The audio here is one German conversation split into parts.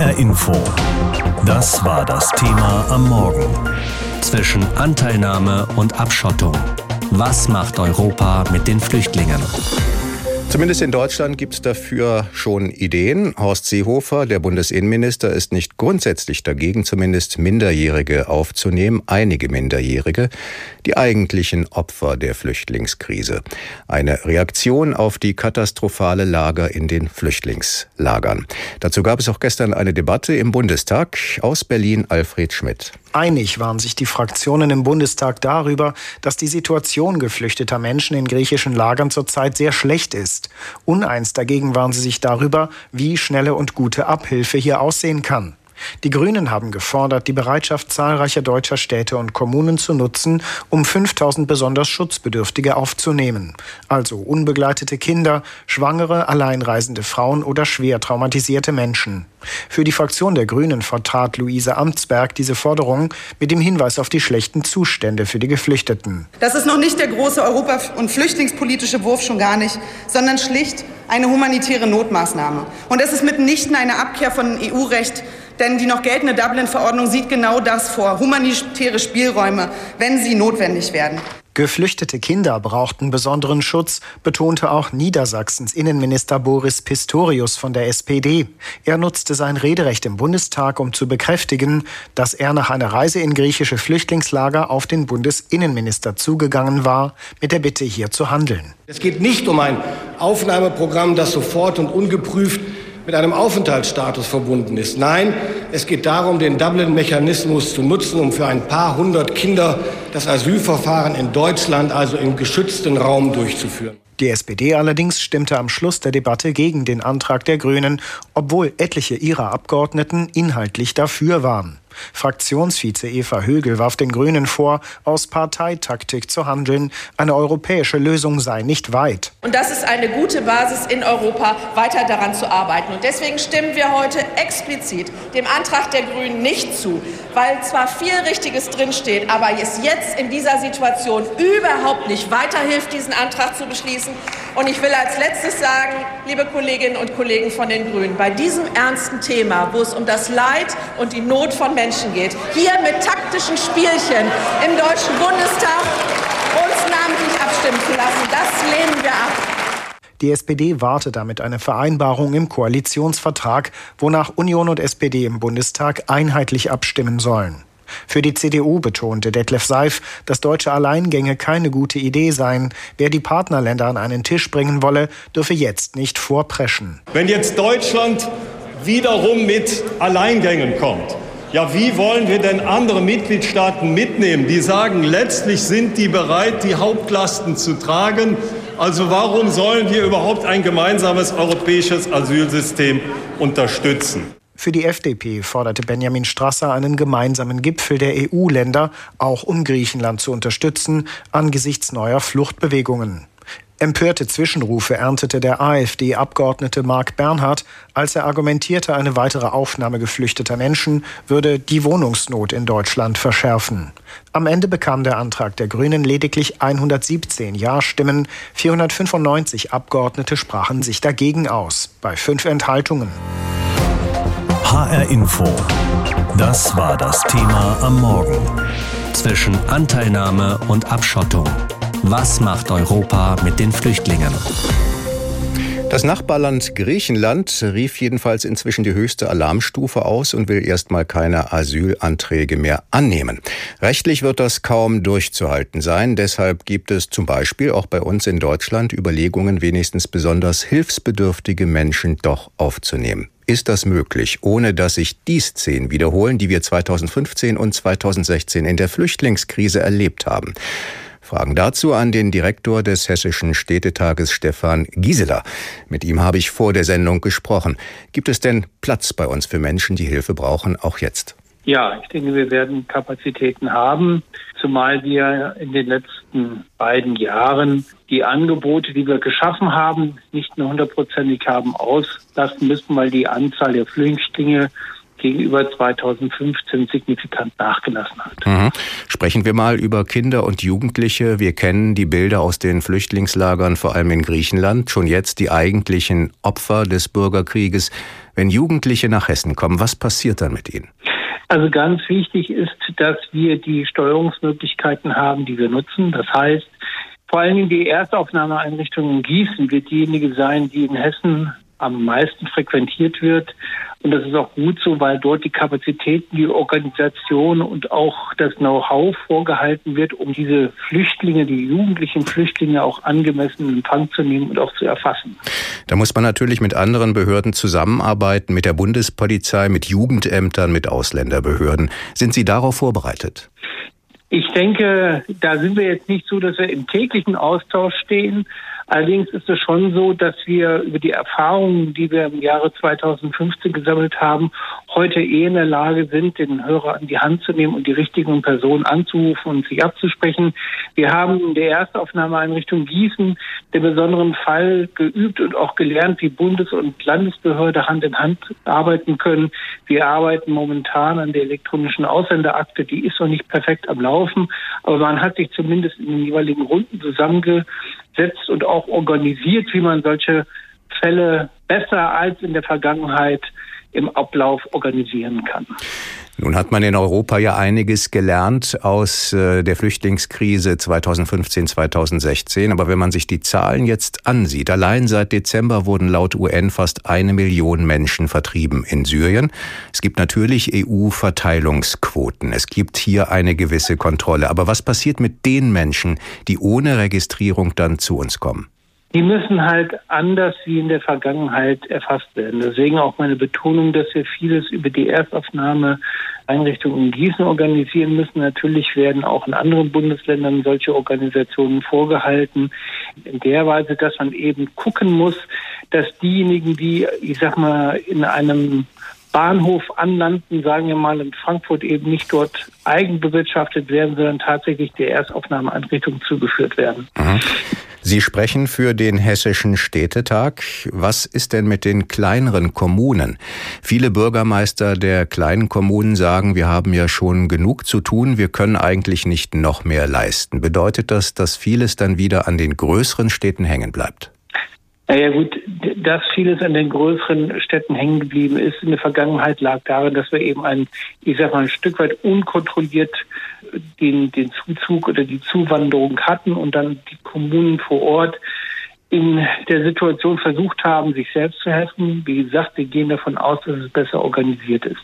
HR Info. Das war das Thema am Morgen. Zwischen Anteilnahme und Abschottung. Was macht Europa mit den Flüchtlingen? Zumindest in Deutschland gibt es dafür schon Ideen. Horst Seehofer, der Bundesinnenminister, ist nicht grundsätzlich dagegen, zumindest Minderjährige aufzunehmen, einige Minderjährige, die eigentlichen Opfer der Flüchtlingskrise. Eine Reaktion auf die katastrophale Lage in den Flüchtlingslagern. Dazu gab es auch gestern eine Debatte im Bundestag. Aus Berlin Alfred Schmidt. Einig waren sich die Fraktionen im Bundestag darüber, dass die Situation geflüchteter Menschen in griechischen Lagern zurzeit sehr schlecht ist. Uneins dagegen waren sie sich darüber, wie schnelle und gute Abhilfe hier aussehen kann. Die Grünen haben gefordert, die Bereitschaft zahlreicher deutscher Städte und Kommunen zu nutzen, um 5000 besonders Schutzbedürftige aufzunehmen. Also unbegleitete Kinder, schwangere, alleinreisende Frauen oder schwer traumatisierte Menschen. Für die Fraktion der Grünen vertrat Luise Amtsberg diese Forderung mit dem Hinweis auf die schlechten Zustände für die Geflüchteten. Das ist noch nicht der große europa- und flüchtlingspolitische Wurf, schon gar nicht, sondern schlicht eine humanitäre Notmaßnahme. Und es ist mitnichten eine Abkehr von EU-Recht, denn die noch geltende Dublin-Verordnung sieht genau das vor, humanitäre Spielräume, wenn sie notwendig werden. Geflüchtete Kinder brauchten besonderen Schutz, betonte auch Niedersachsens Innenminister Boris Pistorius von der SPD. Er nutzte sein Rederecht im Bundestag, um zu bekräftigen, dass er nach einer Reise in griechische Flüchtlingslager auf den Bundesinnenminister zugegangen war, mit der Bitte hier zu handeln. Es geht nicht um ein Aufnahmeprogramm, das sofort und ungeprüft mit einem Aufenthaltsstatus verbunden ist. Nein, es geht darum, den Dublin-Mechanismus zu nutzen, um für ein paar hundert Kinder das Asylverfahren in Deutschland, also im geschützten Raum, durchzuführen. Die SPD allerdings stimmte am Schluss der Debatte gegen den Antrag der Grünen, obwohl etliche ihrer Abgeordneten inhaltlich dafür waren. Fraktionsvize Eva Högel warf den Grünen vor, aus Parteitaktik zu handeln. Eine europäische Lösung sei nicht weit. Und das ist eine gute Basis in Europa, weiter daran zu arbeiten. Und deswegen stimmen wir heute explizit dem Antrag der Grünen nicht zu, weil zwar viel Richtiges drinsteht, aber es jetzt in dieser Situation überhaupt nicht weiterhilft, diesen Antrag zu beschließen. Und ich will als letztes sagen, liebe Kolleginnen und Kollegen von den Grünen, bei diesem ernsten Thema, wo es um das Leid und die Not von Menschen geht, hier mit taktischen Spielchen im Deutschen Bundestag uns namentlich abstimmen zu lassen, das lehnen wir ab. Die SPD warte damit eine Vereinbarung im Koalitionsvertrag, wonach Union und SPD im Bundestag einheitlich abstimmen sollen. Für die CDU betonte Detlef Seif, dass deutsche Alleingänge keine gute Idee seien. Wer die Partnerländer an einen Tisch bringen wolle, dürfe jetzt nicht vorpreschen. Wenn jetzt Deutschland wiederum mit Alleingängen kommt, ja, wie wollen wir denn andere Mitgliedstaaten mitnehmen, die sagen, letztlich sind die bereit, die Hauptlasten zu tragen? Also warum sollen wir überhaupt ein gemeinsames europäisches Asylsystem unterstützen? Für die FDP forderte Benjamin Strasser einen gemeinsamen Gipfel der EU-Länder, auch um Griechenland zu unterstützen, angesichts neuer Fluchtbewegungen. Empörte Zwischenrufe erntete der AfD-Abgeordnete Marc Bernhard, als er argumentierte, eine weitere Aufnahme geflüchteter Menschen würde die Wohnungsnot in Deutschland verschärfen. Am Ende bekam der Antrag der Grünen lediglich 117 Ja-Stimmen, 495 Abgeordnete sprachen sich dagegen aus, bei fünf Enthaltungen. HR Info. Das war das Thema am Morgen. Zwischen Anteilnahme und Abschottung. Was macht Europa mit den Flüchtlingen? Das Nachbarland Griechenland rief jedenfalls inzwischen die höchste Alarmstufe aus und will erstmal keine Asylanträge mehr annehmen. Rechtlich wird das kaum durchzuhalten sein. Deshalb gibt es zum Beispiel auch bei uns in Deutschland Überlegungen, wenigstens besonders hilfsbedürftige Menschen doch aufzunehmen. Ist das möglich, ohne dass sich die Szenen wiederholen, die wir 2015 und 2016 in der Flüchtlingskrise erlebt haben? Fragen dazu an den Direktor des Hessischen Städtetages Stefan Gieseler. Mit ihm habe ich vor der Sendung gesprochen. Gibt es denn Platz bei uns für Menschen, die Hilfe brauchen, auch jetzt? Ja, ich denke, wir werden Kapazitäten haben, zumal wir in den letzten beiden Jahren die Angebote, die wir geschaffen haben, nicht mehr hundertprozentig haben auslassen müssen, weil die Anzahl der Flüchtlinge gegenüber 2015 signifikant nachgelassen hat. Mhm. Sprechen wir mal über Kinder und Jugendliche. Wir kennen die Bilder aus den Flüchtlingslagern, vor allem in Griechenland, schon jetzt die eigentlichen Opfer des Bürgerkrieges. Wenn Jugendliche nach Hessen kommen, was passiert dann mit ihnen? Also ganz wichtig ist, dass wir die Steuerungsmöglichkeiten haben, die wir nutzen. Das heißt, vor allen Dingen die Erstaufnahmeeinrichtung in Gießen wird diejenige sein, die in Hessen am meisten frequentiert wird. Und das ist auch gut so, weil dort die Kapazitäten, die Organisation und auch das Know-how vorgehalten wird, um diese Flüchtlinge, die jugendlichen Flüchtlinge auch angemessen in Empfang zu nehmen und auch zu erfassen. Da muss man natürlich mit anderen Behörden zusammenarbeiten, mit der Bundespolizei, mit Jugendämtern, mit Ausländerbehörden. Sind Sie darauf vorbereitet? Ich denke, da sind wir jetzt nicht so, dass wir im täglichen Austausch stehen. Allerdings ist es schon so, dass wir über die Erfahrungen, die wir im Jahre 2015 gesammelt haben, heute eh in der Lage sind, den Hörer an die Hand zu nehmen und die richtigen Personen anzurufen und sich abzusprechen. Wir haben in der Erstaufnahmeeinrichtung Gießen den besonderen Fall geübt und auch gelernt, wie Bundes- und Landesbehörde Hand in Hand arbeiten können. Wir arbeiten momentan an der elektronischen Ausländerakte. Die ist noch nicht perfekt am Laufen, aber man hat sich zumindest in den jeweiligen Runden zusammengesetzt und auch organisiert, wie man solche Fälle besser als in der Vergangenheit im Ablauf organisieren kann. Nun hat man in Europa ja einiges gelernt aus äh, der Flüchtlingskrise 2015, 2016. Aber wenn man sich die Zahlen jetzt ansieht, allein seit Dezember wurden laut UN fast eine Million Menschen vertrieben in Syrien. Es gibt natürlich EU-Verteilungsquoten. Es gibt hier eine gewisse Kontrolle. Aber was passiert mit den Menschen, die ohne Registrierung dann zu uns kommen? Die müssen halt anders wie in der Vergangenheit erfasst werden. Deswegen auch meine Betonung, dass wir vieles über die Erstaufnahmeeinrichtungen in Gießen organisieren müssen. Natürlich werden auch in anderen Bundesländern solche Organisationen vorgehalten. In der Weise, dass man eben gucken muss, dass diejenigen, die, ich sag mal, in einem Bahnhof anlanden, sagen wir mal in Frankfurt eben nicht dort eigenbewirtschaftet werden, sondern tatsächlich der Erstaufnahmeeinrichtung zugeführt werden. Mhm. Sie sprechen für den Hessischen Städtetag. Was ist denn mit den kleineren Kommunen? Viele Bürgermeister der kleinen Kommunen sagen, wir haben ja schon genug zu tun, wir können eigentlich nicht noch mehr leisten. Bedeutet das, dass vieles dann wieder an den größeren Städten hängen bleibt? Naja gut, dass vieles an den größeren Städten hängen geblieben ist in der Vergangenheit lag darin, dass wir eben ein, ich sag mal, ein Stück weit unkontrolliert den, den Zuzug oder die Zuwanderung hatten und dann die Kommunen vor Ort in der Situation versucht haben, sich selbst zu helfen. Wie gesagt, wir gehen davon aus, dass es besser organisiert ist.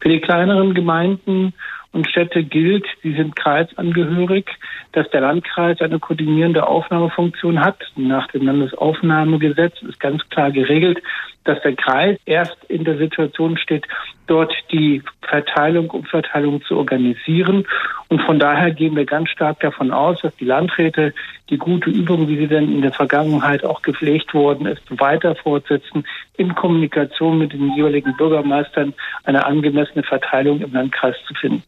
Für die kleineren Gemeinden und Städte gilt, sie sind kreisangehörig, dass der Landkreis eine koordinierende Aufnahmefunktion hat. Nach dem Landesaufnahmegesetz ist ganz klar geregelt, dass der Kreis erst in der Situation steht, dort die Verteilung, Umverteilung zu organisieren. Und von daher gehen wir ganz stark davon aus, dass die Landräte die gute Übung, wie sie denn in der Vergangenheit auch gepflegt worden ist, weiter fortsetzen, in Kommunikation mit den jeweiligen Bürgermeistern eine angemessene Verteilung im Landkreis zu finden.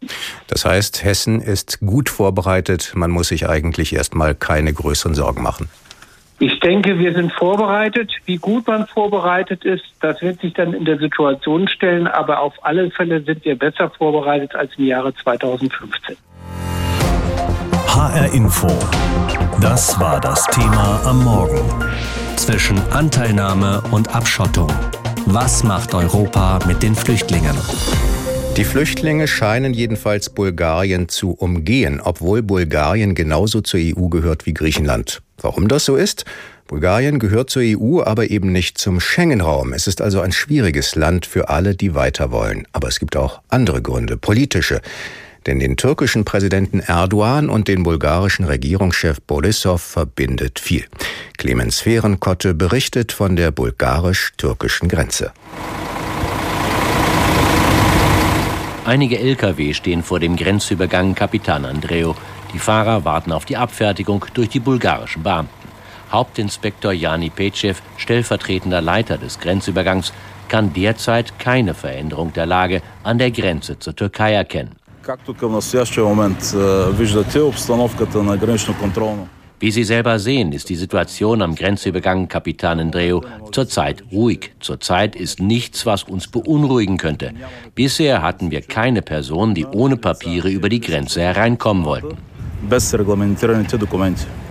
Das heißt, Hessen ist gut vorbereitet. Man muss sich eigentlich erstmal keine größeren Sorgen machen. Ich denke, wir sind vorbereitet. Wie gut man vorbereitet ist, das wird sich dann in der Situation stellen. Aber auf alle Fälle sind wir besser vorbereitet als im Jahre 2015. HR Info. Das war das Thema am Morgen. Zwischen Anteilnahme und Abschottung. Was macht Europa mit den Flüchtlingen? Die Flüchtlinge scheinen jedenfalls Bulgarien zu umgehen, obwohl Bulgarien genauso zur EU gehört wie Griechenland. Warum das so ist? Bulgarien gehört zur EU, aber eben nicht zum Schengen-Raum. Es ist also ein schwieriges Land für alle, die weiter wollen. Aber es gibt auch andere Gründe, politische. Denn den türkischen Präsidenten Erdogan und den bulgarischen Regierungschef Borisov verbindet viel. Clemens Fehrenkotte berichtet von der bulgarisch-türkischen Grenze. Einige Lkw stehen vor dem Grenzübergang Kapitan Andreo. Die Fahrer warten auf die Abfertigung durch die bulgarischen Beamten. Hauptinspektor Jani Petschew, stellvertretender Leiter des Grenzübergangs, kann derzeit keine Veränderung der Lage an der Grenze zur Türkei erkennen. Wie Sie selber sehen, ist die Situation am Grenzübergang Kapitan Andreu zurzeit ruhig. Zurzeit ist nichts, was uns beunruhigen könnte. Bisher hatten wir keine Personen, die ohne Papiere über die Grenze hereinkommen wollten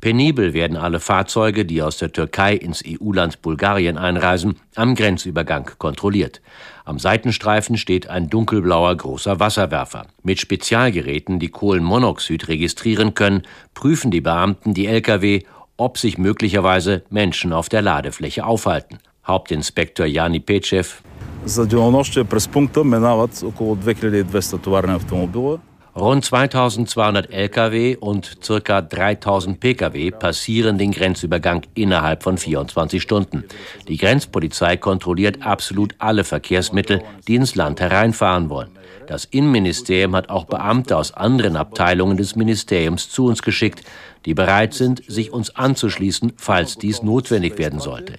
Penibel werden alle Fahrzeuge, die aus der Türkei ins EU-Land Bulgarien einreisen, am Grenzübergang kontrolliert. Am Seitenstreifen steht ein dunkelblauer großer Wasserwerfer. Mit Spezialgeräten, die Kohlenmonoxid registrieren können, prüfen die Beamten die Lkw, ob sich möglicherweise Menschen auf der Ladefläche aufhalten. Hauptinspektor Jani Pecev. За денонощие през пункта минават около 2200 товарни автомобила. Rund 2200 Lkw und ca. 3000 Pkw passieren den Grenzübergang innerhalb von 24 Stunden. Die Grenzpolizei kontrolliert absolut alle Verkehrsmittel, die ins Land hereinfahren wollen. Das Innenministerium hat auch Beamte aus anderen Abteilungen des Ministeriums zu uns geschickt, die bereit sind, sich uns anzuschließen, falls dies notwendig werden sollte.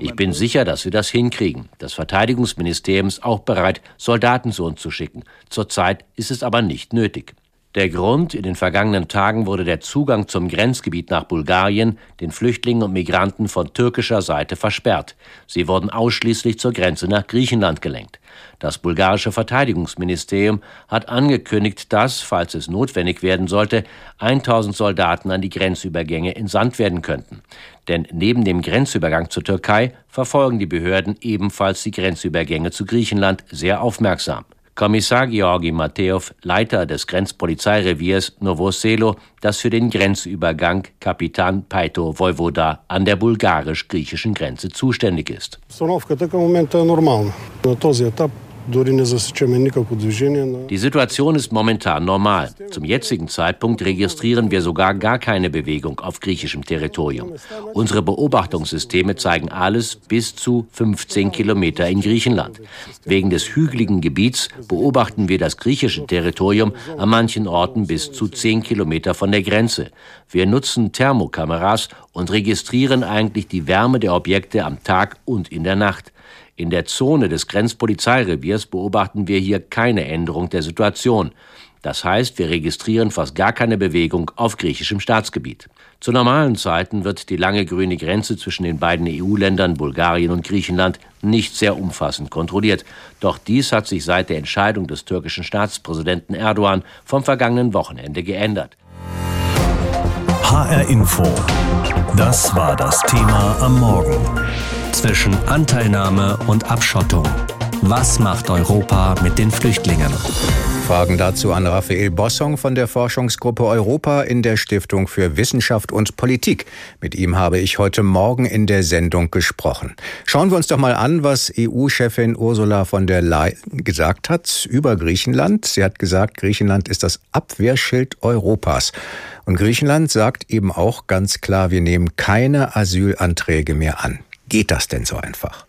Ich bin sicher, dass wir das hinkriegen. Das Verteidigungsministerium ist auch bereit, Soldaten zu uns zu schicken. Zurzeit ist es aber nicht nötig. Der Grund, in den vergangenen Tagen wurde der Zugang zum Grenzgebiet nach Bulgarien den Flüchtlingen und Migranten von türkischer Seite versperrt. Sie wurden ausschließlich zur Grenze nach Griechenland gelenkt. Das bulgarische Verteidigungsministerium hat angekündigt, dass, falls es notwendig werden sollte, 1000 Soldaten an die Grenzübergänge entsandt werden könnten. Denn neben dem Grenzübergang zur Türkei verfolgen die Behörden ebenfalls die Grenzübergänge zu Griechenland sehr aufmerksam. Kommissar Georgi Mateov, Leiter des Grenzpolizeireviers Novoselo, das für den Grenzübergang Kapitan Paito Vojvoda an der bulgarisch-griechischen Grenze zuständig ist. Die Situation ist momentan normal. Zum jetzigen Zeitpunkt registrieren wir sogar gar keine Bewegung auf griechischem Territorium. Unsere Beobachtungssysteme zeigen alles bis zu 15 Kilometer in Griechenland. Wegen des hügeligen Gebiets beobachten wir das griechische Territorium an manchen Orten bis zu 10 Kilometer von der Grenze. Wir nutzen Thermokameras und registrieren eigentlich die Wärme der Objekte am Tag und in der Nacht. In der Zone des Grenzpolizeireviers beobachten wir hier keine Änderung der Situation. Das heißt, wir registrieren fast gar keine Bewegung auf griechischem Staatsgebiet. Zu normalen Zeiten wird die lange grüne Grenze zwischen den beiden EU-Ländern Bulgarien und Griechenland nicht sehr umfassend kontrolliert. Doch dies hat sich seit der Entscheidung des türkischen Staatspräsidenten Erdogan vom vergangenen Wochenende geändert. HR Info. Das war das Thema am Morgen zwischen Anteilnahme und Abschottung. Was macht Europa mit den Flüchtlingen? Fragen dazu an Raphael Bossong von der Forschungsgruppe Europa in der Stiftung für Wissenschaft und Politik. Mit ihm habe ich heute Morgen in der Sendung gesprochen. Schauen wir uns doch mal an, was EU-Chefin Ursula von der Leyen gesagt hat über Griechenland. Sie hat gesagt, Griechenland ist das Abwehrschild Europas. Und Griechenland sagt eben auch ganz klar, wir nehmen keine Asylanträge mehr an. Geht das denn so einfach?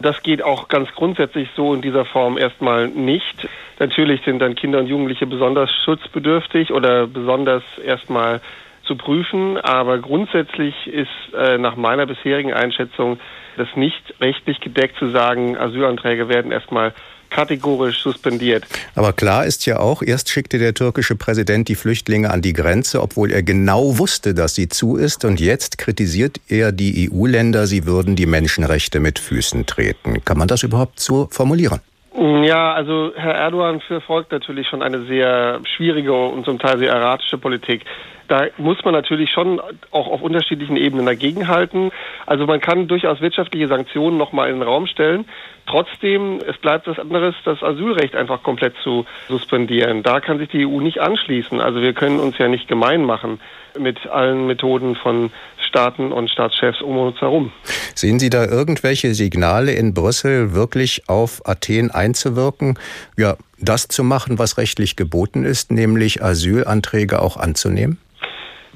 Das geht auch ganz grundsätzlich so in dieser Form erstmal nicht. Natürlich sind dann Kinder und Jugendliche besonders schutzbedürftig oder besonders erstmal zu prüfen, aber grundsätzlich ist äh, nach meiner bisherigen Einschätzung das nicht rechtlich gedeckt zu sagen, Asylanträge werden erstmal kategorisch suspendiert. Aber klar ist ja auch, erst schickte der türkische Präsident die Flüchtlinge an die Grenze, obwohl er genau wusste, dass sie zu ist. Und jetzt kritisiert er die EU-Länder, sie würden die Menschenrechte mit Füßen treten. Kann man das überhaupt so formulieren? Ja, also Herr Erdogan verfolgt natürlich schon eine sehr schwierige und zum Teil sehr erratische Politik. Da muss man natürlich schon auch auf unterschiedlichen Ebenen dagegenhalten. Also man kann durchaus wirtschaftliche Sanktionen nochmal in den Raum stellen. Trotzdem, es bleibt was anderes, das Asylrecht einfach komplett zu suspendieren. Da kann sich die EU nicht anschließen. Also wir können uns ja nicht gemein machen mit allen Methoden von Staaten und Staatschefs um uns herum. Sehen Sie da irgendwelche Signale in Brüssel, wirklich auf Athen einzuwirken? Ja, das zu machen, was rechtlich geboten ist, nämlich Asylanträge auch anzunehmen?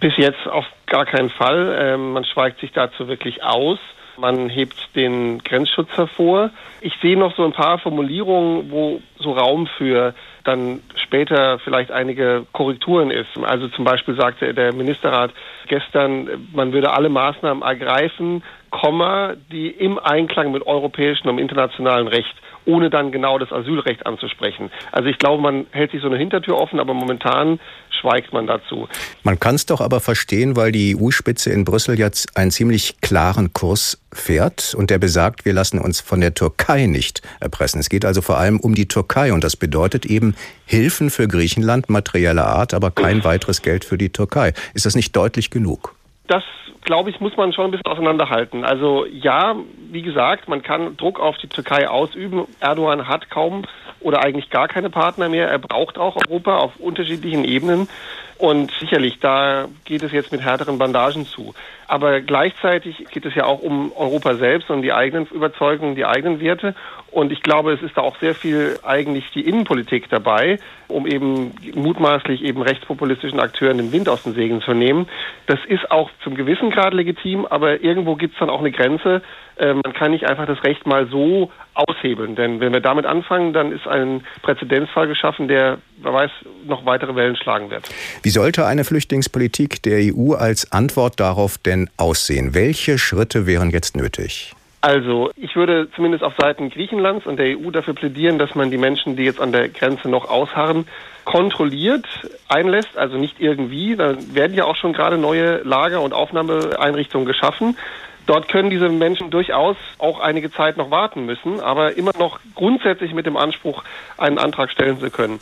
Bis jetzt auf gar keinen Fall. Ähm, man schweigt sich dazu wirklich aus. Man hebt den Grenzschutz hervor. Ich sehe noch so ein paar Formulierungen, wo so Raum für dann später vielleicht einige Korrekturen ist. Also zum Beispiel sagte der Ministerrat gestern, man würde alle Maßnahmen ergreifen, Komma, die im Einklang mit europäischem und internationalem Recht ohne dann genau das Asylrecht anzusprechen. Also ich glaube, man hält sich so eine Hintertür offen, aber momentan schweigt man dazu. Man kann es doch aber verstehen, weil die EU-Spitze in Brüssel jetzt einen ziemlich klaren Kurs fährt und der besagt, wir lassen uns von der Türkei nicht erpressen. Es geht also vor allem um die Türkei und das bedeutet eben Hilfen für Griechenland materieller Art, aber kein weiteres Geld für die Türkei. Ist das nicht deutlich genug? Das glaube ich, muss man schon ein bisschen auseinanderhalten. Also ja, wie gesagt, man kann Druck auf die Türkei ausüben. Erdogan hat kaum oder eigentlich gar keine Partner mehr. Er braucht auch Europa auf unterschiedlichen Ebenen. Und sicherlich, da geht es jetzt mit härteren Bandagen zu. Aber gleichzeitig geht es ja auch um Europa selbst und die eigenen Überzeugungen, die eigenen Werte. Und ich glaube, es ist da auch sehr viel eigentlich die Innenpolitik dabei, um eben mutmaßlich eben rechtspopulistischen Akteuren den Wind aus den Segeln zu nehmen. Das ist auch zum gewissen Grad legitim, aber irgendwo gibt es dann auch eine Grenze. Äh, man kann nicht einfach das Recht mal so aushebeln. Denn wenn wir damit anfangen, dann ist ein Präzedenzfall geschaffen, der, wer weiß, noch weitere Wellen schlagen wird. Wie sollte eine Flüchtlingspolitik der EU als Antwort darauf denn aussehen? Welche Schritte wären jetzt nötig? Also, ich würde zumindest auf Seiten Griechenlands und der EU dafür plädieren, dass man die Menschen, die jetzt an der Grenze noch ausharren, kontrolliert einlässt, also nicht irgendwie. Da werden ja auch schon gerade neue Lager- und Aufnahmeeinrichtungen geschaffen. Dort können diese Menschen durchaus auch einige Zeit noch warten müssen, aber immer noch grundsätzlich mit dem Anspruch, einen Antrag stellen zu können.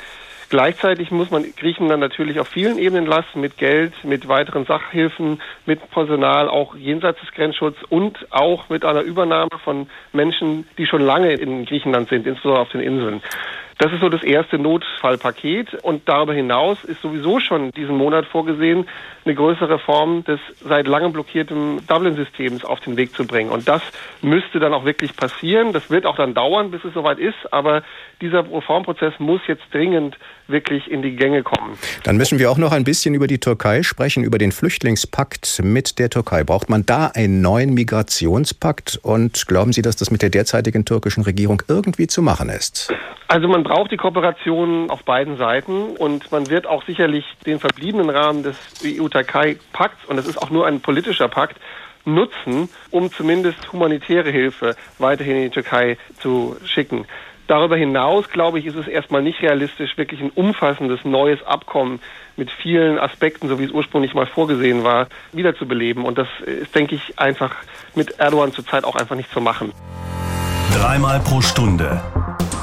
Gleichzeitig muss man Griechenland natürlich auf vielen Ebenen lassen, mit Geld, mit weiteren Sachhilfen, mit Personal, auch jenseits des Grenzschutzes und auch mit einer Übernahme von Menschen, die schon lange in Griechenland sind, insbesondere auf den Inseln. Das ist so das erste Notfallpaket. Und darüber hinaus ist sowieso schon diesen Monat vorgesehen, eine größere Reform des seit langem blockierten Dublin-Systems auf den Weg zu bringen. Und das müsste dann auch wirklich passieren. Das wird auch dann dauern, bis es soweit ist. Aber dieser Reformprozess muss jetzt dringend wirklich in die Gänge kommen. Dann müssen wir auch noch ein bisschen über die Türkei sprechen, über den Flüchtlingspakt mit der Türkei. Braucht man da einen neuen Migrationspakt? Und glauben Sie, dass das mit der derzeitigen türkischen Regierung irgendwie zu machen ist? Also man braucht die Kooperation auf beiden Seiten und man wird auch sicherlich den verbliebenen Rahmen des EU-Türkei-Pakts, und das ist auch nur ein politischer Pakt, nutzen, um zumindest humanitäre Hilfe weiterhin in die Türkei zu schicken. Darüber hinaus, glaube ich, ist es erstmal nicht realistisch, wirklich ein umfassendes neues Abkommen mit vielen Aspekten, so wie es ursprünglich mal vorgesehen war, wiederzubeleben. Und das ist, denke ich, einfach mit Erdogan zurzeit auch einfach nicht zu machen. Dreimal pro Stunde